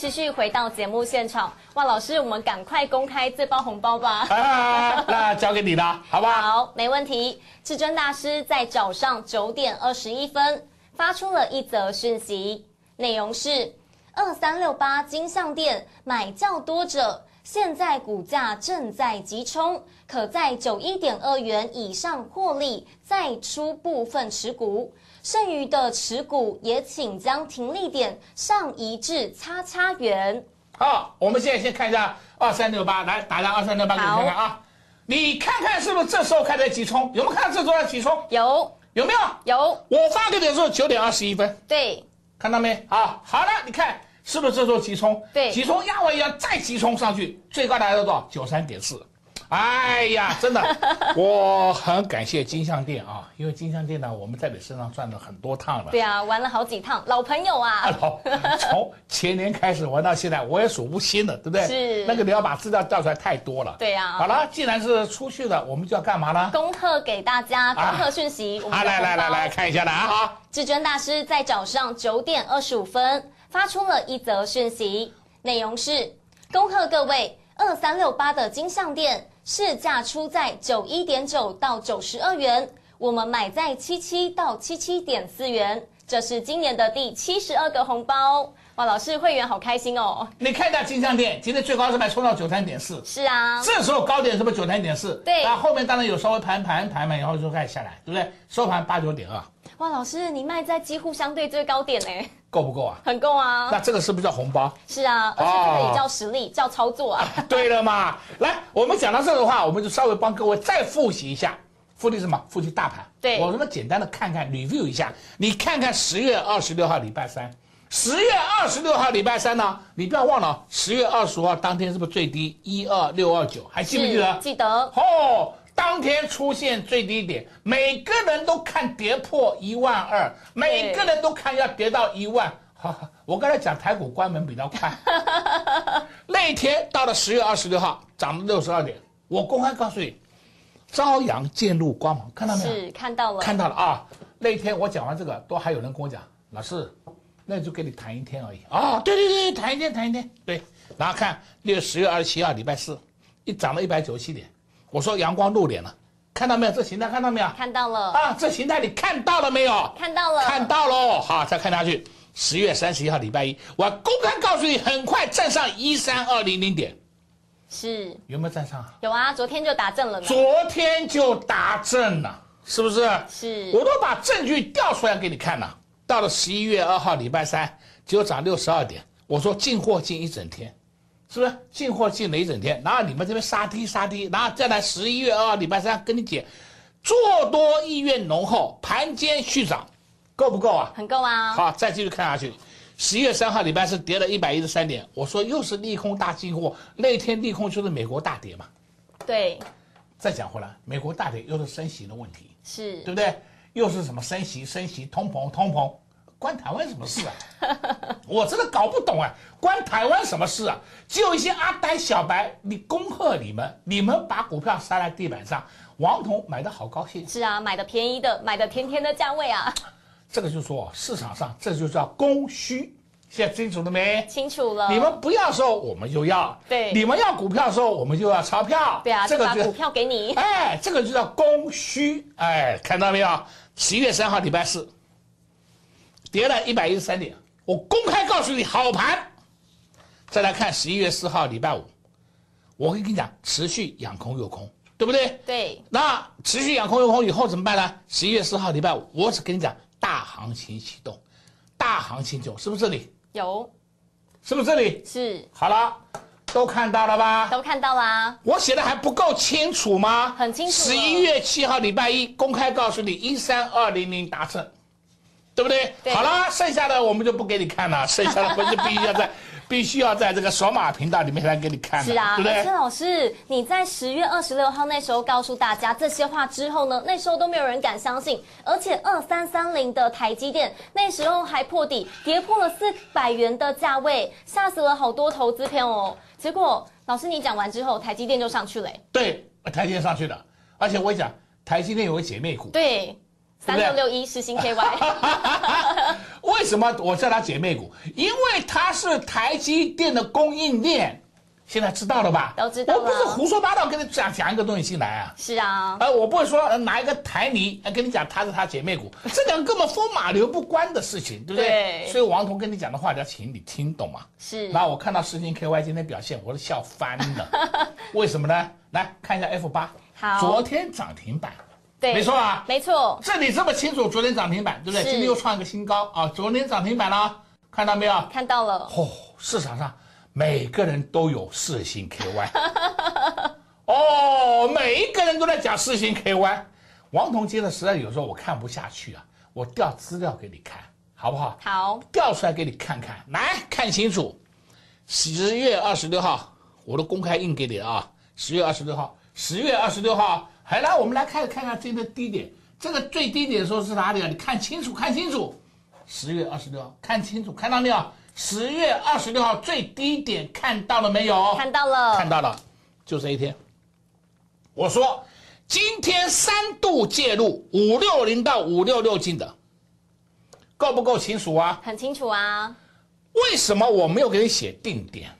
继续回到节目现场。哇，老师，我们赶快公开这包红包吧！啊，那交给你了，好不好？好，没问题。至尊大师在早上九点二十一分发出了一则讯息，内容是：二三六八金项店买较多者，现在股价正在急冲，可在九一点二元以上获利，再出部分持股。剩余的持股也请将停利点上移至叉叉元。好，我们现在先看一下二三六八，来打上二三六八给你看看啊，你看看是不是这时候开始急冲？有没有看到这时候在急冲？有，有没有？有。我发给你的时候九点二十一分，对，看到没？啊，好了，你看是不是这时候急冲？对，急冲压尾要再急冲上去，最高达到多少？九三点四。哎呀，真的，我很感谢金项店啊，因为金项店呢，我们在你身上转了很多趟了。对啊，玩了好几趟，老朋友啊。老，从前年开始玩到现在，我也数不清了，对不对？是。那个你要把资料调出来太多了。对呀。好了，既然是出去了，我们就要干嘛呢？恭贺给大家，恭贺讯息。啊，来来来来看一下了啊！好，至尊大师在早上九点二十五分发出了一则讯息，内容是：恭贺各位二三六八的金项店。市价出在九一点九到九十二元，我们买在七七到七七点四元，这是今年的第七十二个红包。哇，老师会员好开心哦！你看一下金项店，今天最高是卖冲到九三点四，是啊，这时候高点是不是九三点四？对，那后后面当然有稍微盘盘盘嘛，然后就开始下来，对不对？收盘八九点二。哇，老师你卖在几乎相对最高点呢？够不够啊？很够啊！那这个是不是叫红包？是啊，而且这个也叫实力，叫操作啊！对了嘛，来，我们讲到这的话，我们就稍微帮各位再复习一下，复习什么？复习大盘。对，我们简单的看看，review 一下。你看看十月二十六号礼拜三，十月二十六号礼拜三呢，你不要忘了，十月二十五号当天是不是最低一二六二九？还记不记得？记得。哦。当天出现最低点，每个人都看跌破一万二，每个人都看要跌到一万。好，我刚才讲台股关门比较快，那天到了十月二十六号涨了六十二点，我公开告诉你，朝阳渐入光芒，看到没有？是看到了，看到了啊！那天我讲完这个，都还有人跟我讲，老师，那就跟你谈一天而已啊！对对对，谈一天，谈一天。对，然后看六十月二十七号礼拜四，一涨了一百九十七点。我说阳光露脸了，看到没有？这形态看到没有？看到了啊！这形态你看到了没有？看到了，看到喽！好，再看下去，十月三十一号礼拜一，我公开告诉你，很快站上一三二零零点，是有没有站上？有啊，昨天就打正了。昨天就打正了，是不是？是，我都把证据调出来给你看了。到了十一月二号礼拜三，只有涨六十二点，我说进货进一整天。是不是进货进了一整天？然后你们这边杀低杀低，然后再来十一月二号礼拜三跟你讲，做多意愿浓厚，盘间续涨，够不够啊？很够啊！好，再继续看下去，十一月三号礼拜四跌了一百一十三点，我说又是利空大进货，那天利空就是美国大跌嘛。对。再讲回来，美国大跌又是升息的问题，是对不对？又是什么升息升息，通膨通膨。关台湾什么事啊？我真的搞不懂啊！关台湾什么事啊？只有一些阿呆小白，你恭贺你们，你们把股票塞在地板上，王彤买的好高兴。是啊，买的便宜的，买的甜甜的价位啊。这个就说市场上这就叫供需，现在清楚了没？清楚了。你们不要时候，我们就要。对。你们要股票的时候，我们就要钞票。对啊，这个把股票给你。哎，这个就叫供需。哎，看到没有？十一月三号礼拜四。跌了一百一十三点，我公开告诉你好盘。再来看十一月四号礼拜五，我会跟你讲持续养空诱空，对不对？对。那持续养空诱空以后怎么办呢？十一月四号礼拜五，我只跟你讲大行情启动，大行情就，是不是这里？有。是不是这里？是。好了，都看到了吧？都看到啦。我写的还不够清楚吗？很清楚。十一月七号礼拜一，公开告诉你一三二零零达成。对不对？好了，剩下的我们就不给你看了，剩下的我就必须要在，必须要在这个索马频道里面来给你看。是啊，对不对？陈老师，你在十月二十六号那时候告诉大家这些话之后呢，那时候都没有人敢相信，而且二三三零的台积电那时候还破底，跌破了四百元的价位，吓死了好多投资片哦。结果老师你讲完之后，台积电就上去了。对，台积电上去了，而且我讲台积电有个姐妹股。对。三六六一世新 KY，为什么我叫它姐妹股？因为它是台积电的供应链，现在知道了吧？都知道我不是胡说八道跟你讲讲一个东西进来啊。是啊，呃，我不会说呃拿一个台泥呃跟你讲它是它姐妹股，这两个根本风马牛不关的事情，对不对？对所以王彤跟你讲的话，要请你听懂嘛。是。然后我看到世星 KY 今天表现，我都笑翻了。为什么呢？来看一下 F 八，好昨天涨停板。对，没错啊，没错。这里这么清楚，昨天涨停板，对不对？今天又创一个新高啊！昨天涨停板了，看到没有？看到了。哦，市场上每个人都有四星 KY，哦，每一个人都在讲四星 KY。王彤接的实在有时候我看不下去啊，我调资料给你看，好不好？好，调出来给你看看，来看清楚。十月二十六号，我都公开印给你了啊！十月二十六号，十月二十六号。好，来，我们来看看看这个低点，这个最低点的时候是哪里啊？你看清楚，看清楚。十月二十六号，看清楚，看到没有？十月二十六号最低点看到了没有？看到了，看到了，就这一天。我说今天三度介入五六零到五六六进的，够不够清楚啊？很清楚啊。为什么我没有给你写定点？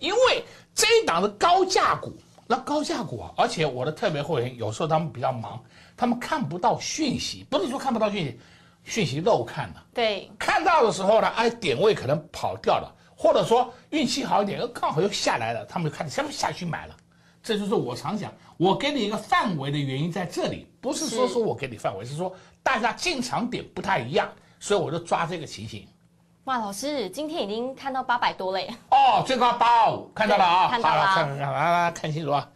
因为这一档的高价股。那高价股啊，而且我的特别会员有时候他们比较忙，他们看不到讯息，不是说看不到讯息，讯息漏看了。对，看到的时候呢，哎，点位可能跑掉了，或者说运气好一点，刚好又下来了，他们就看下面下去买了。这就是我常讲，我给你一个范围的原因在这里，不是说说我给你范围，是说大家进场点不太一样，所以我就抓这个情形。哇，老师，今天已经看到八百多嘞！哦，最高八二五，看到了啊，看到了，看看看，来来看清楚啊！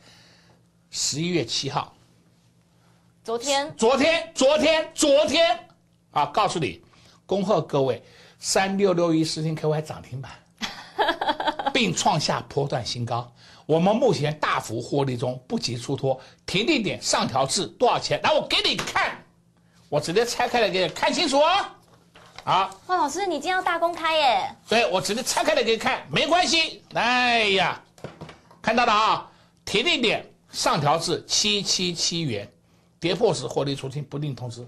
十一月七号，昨天，昨天，昨天，昨天啊！告诉你，恭贺各位，三六六一世星 KY 涨停板，并创下波段新高。我们目前大幅获利中，不急出脱，停利点上调至多少钱？来，我给你看，我直接拆开来给你看清楚啊！好，哇，老师，你今天要大公开耶？对，我直接拆开来给你看，没关系。哎呀，看到了啊，停利点上调至七七七元，跌破时获利出清，不定通知。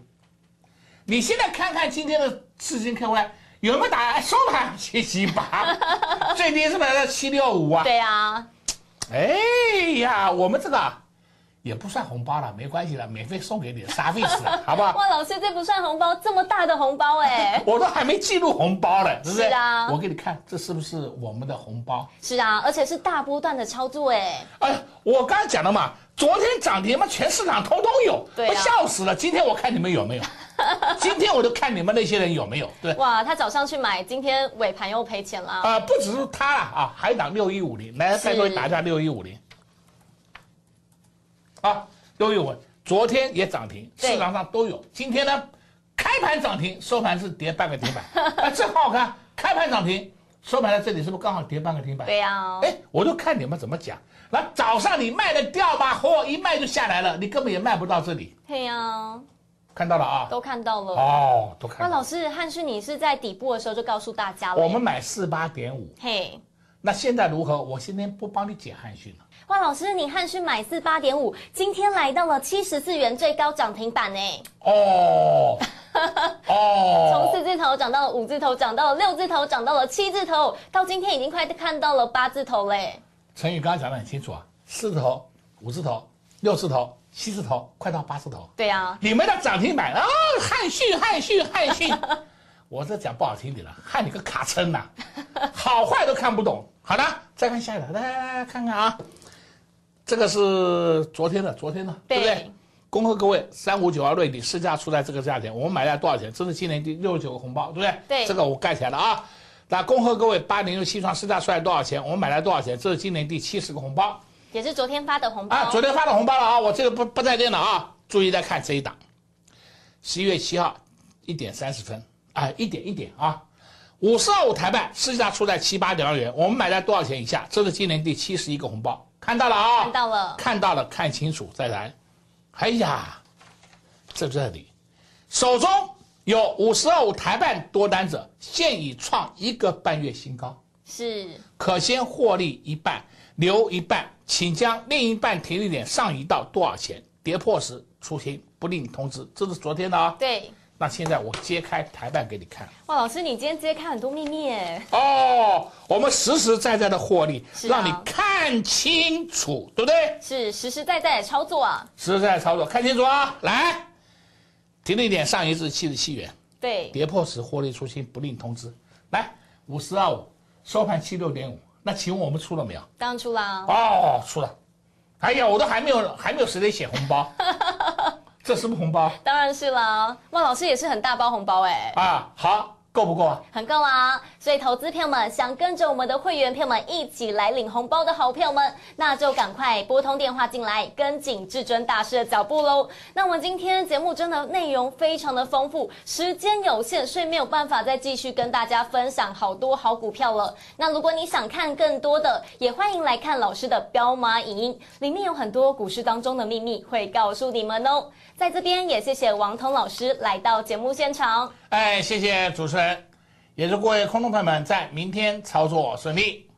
你现在看看今天的四星 KY 有没有打收盘七七八，最低是不是七六五啊？对啊。哎呀，我们这个。也不算红包了，没关系了，免费送给你 的沙费吃，好不好？哇，老师这不算红包，这么大的红包哎！我都还没记录红包呢，是不是？是啊，我给你看，这是不是我们的红包？是啊，而且是大波段的操作哎！哎，我刚才讲了嘛，昨天涨停嘛，全市场通通有，对、我笑死了。今天我看你们有没有？今天我就看你们那些人有没有？对，哇，他早上去买，今天尾盘又赔钱了。啊，不只是他了啊，还档六一五零，来再多打一下六一五零，啊。都有，昨天也涨停，市场上都有。今天呢，开盘涨停，收盘是跌半个停板。啊，这很好看，开盘涨停，收盘在这里是不是刚好跌半个停板？对呀。哎，我就看你们怎么讲。那早上你卖的掉吗？货，一卖就下来了，你根本也卖不到这里。对呀。看到了啊？都看到了。哦，都看。那老师，汉逊你是在底部的时候就告诉大家了。我们买四八点五。嘿。那现在如何？我今天不帮你解汉讯了。哇，老师，你汉讯买四八点五，今天来到了七十四元最高涨停板呢。哦 哦，从四字头涨到了五字头，涨到了六字头，涨到了七字头，到今天已经快看到了八字头嘞。陈宇刚刚讲的很清楚啊，四字头、五字头、六字头、七字头，快到八字头。对啊，你们的涨停板啊，汉讯、汉讯、汉讯，我这讲不好听点了，汉你个卡称呐，好坏都看不懂。好的，再看下一个，来来来看看啊。这个是昨天的，昨天的，对不对？恭贺各位，三五九二瑞底市价出在这个价钱，我们买在多少钱？这是今年第六十九个红包，对不对？对，这个我盖起来了啊。那恭贺各位，八零六七创市价出来多少钱？我们买来多少钱？这是今年第七十个红包，也是昨天发的红包啊。昨天发的红包了啊，我这个不不再念了啊。注意再看这一档，十一月七号一点三十分，哎，一点一点啊。五十二五台办市价出在七八点二元，我们买在多少钱以下？这是今年第七十一个红包。看到了啊，看到了，看到了，看清楚再来。哎呀，在这里，手中有五十二五台半多单者，现已创一个半月新高，是可先获利一半，留一半，请将另一半停利点上移到多少钱？跌破时出清，不另通知，这是昨天的啊。对。那现在我揭开台办给你看。哇，老师，你今天揭开很多秘密哎。哦，我们实实在在的获利，是让你看清楚，对不对？是实实在在的操作啊。实实在在操作，看清楚啊！来，停利点上一次七十七元，对，跌破时获利出清，不另通知。来，五十二五，收盘七六点五，那请问我们出了没有？当然出了。哦，出了。哎呀，我都还没有还没有时间写红包，这是不是红包？当然是了。哇，老师也是很大包红包哎。啊，好。够不够啊？很够啊！所以投资票们想跟着我们的会员票们一起来领红包的好票们，那就赶快拨通电话进来，跟紧至尊大师的脚步喽。那我们今天节目真的内容非常的丰富，时间有限，所以没有办法再继续跟大家分享好多好股票了。那如果你想看更多的，也欢迎来看老师的彪马影音，里面有很多股市当中的秘密会告诉你们哦。在这边也谢谢王彤老师来到节目现场。哎，谢谢主持人，也祝各位空头朋友们在明天操作顺利。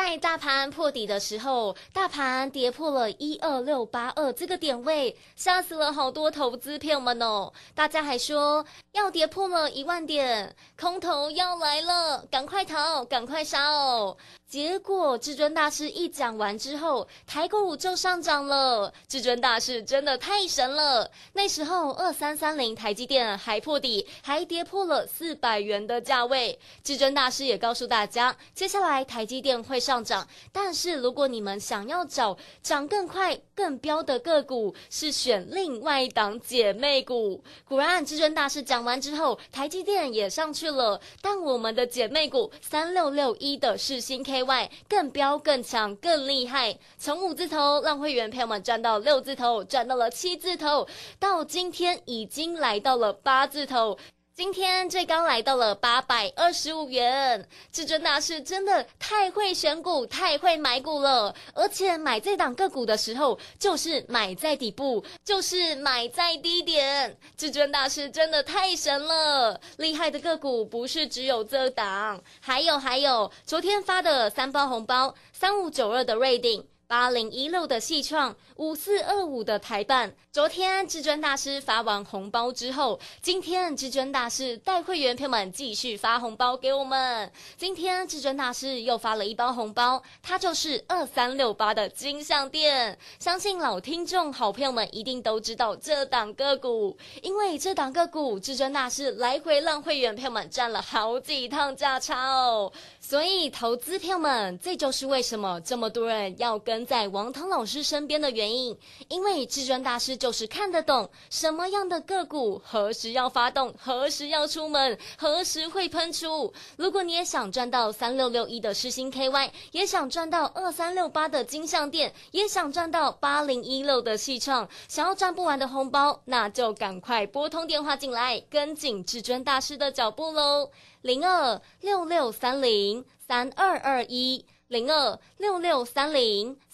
在大盘破底的时候，大盘跌破了一二六八二这个点位，吓死了好多投资朋友们哦！大家还说要跌破了一万点，空头要来了，赶快逃，赶快杀哦！结果至尊大师一讲完之后，台股就上涨了。至尊大师真的太神了！那时候二三三零台积电还破底，还跌破了四百元的价位。至尊大师也告诉大家，接下来台积电会上涨，但是如果你们想要找涨更快、更标的个股，是选另外一档姐妹股。果然，至尊大师讲完之后，台积电也上去了，但我们的姐妹股三六六一的世新 KY 更标更强更厉害，从五字头让会员朋友们赚到六字头，赚到了七字头，到今天已经来到了八字头。今天最高来到了八百二十五元，至尊大师真的太会选股，太会买股了。而且买这档个股的时候，就是买在底部，就是买在低点。至尊大师真的太神了，厉害的个股不是只有这档，还有还有，昨天发的三包红包，三五九二的瑞鼎。八零一六的细创，五四二五的台办。昨天至尊大师发完红包之后，今天至尊大师带会员朋友们继续发红包给我们。今天至尊大师又发了一包红包，它就是二三六八的金相店。相信老听众好朋友们一定都知道这档个股，因为这档个股至尊大师来回让会员朋友们赚了好几趟价差哦。所以投资朋友们，这就是为什么这么多人要跟。在王腾老师身边的原因，因为至尊大师就是看得懂什么样的个股何时要发动，何时要出门，何时会喷出。如果你也想赚到三六六一的世星 KY，也想赚到二三六八的金相店，也想赚到八零一六的戏创，想要赚不完的红包，那就赶快拨通电话进来，跟紧至尊大师的脚步喽，零二六六三零三二二一。零二六六三零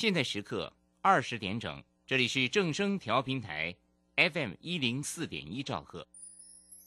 现在时刻二十点整，这里是正声调频台 FM 一零四点一兆赫。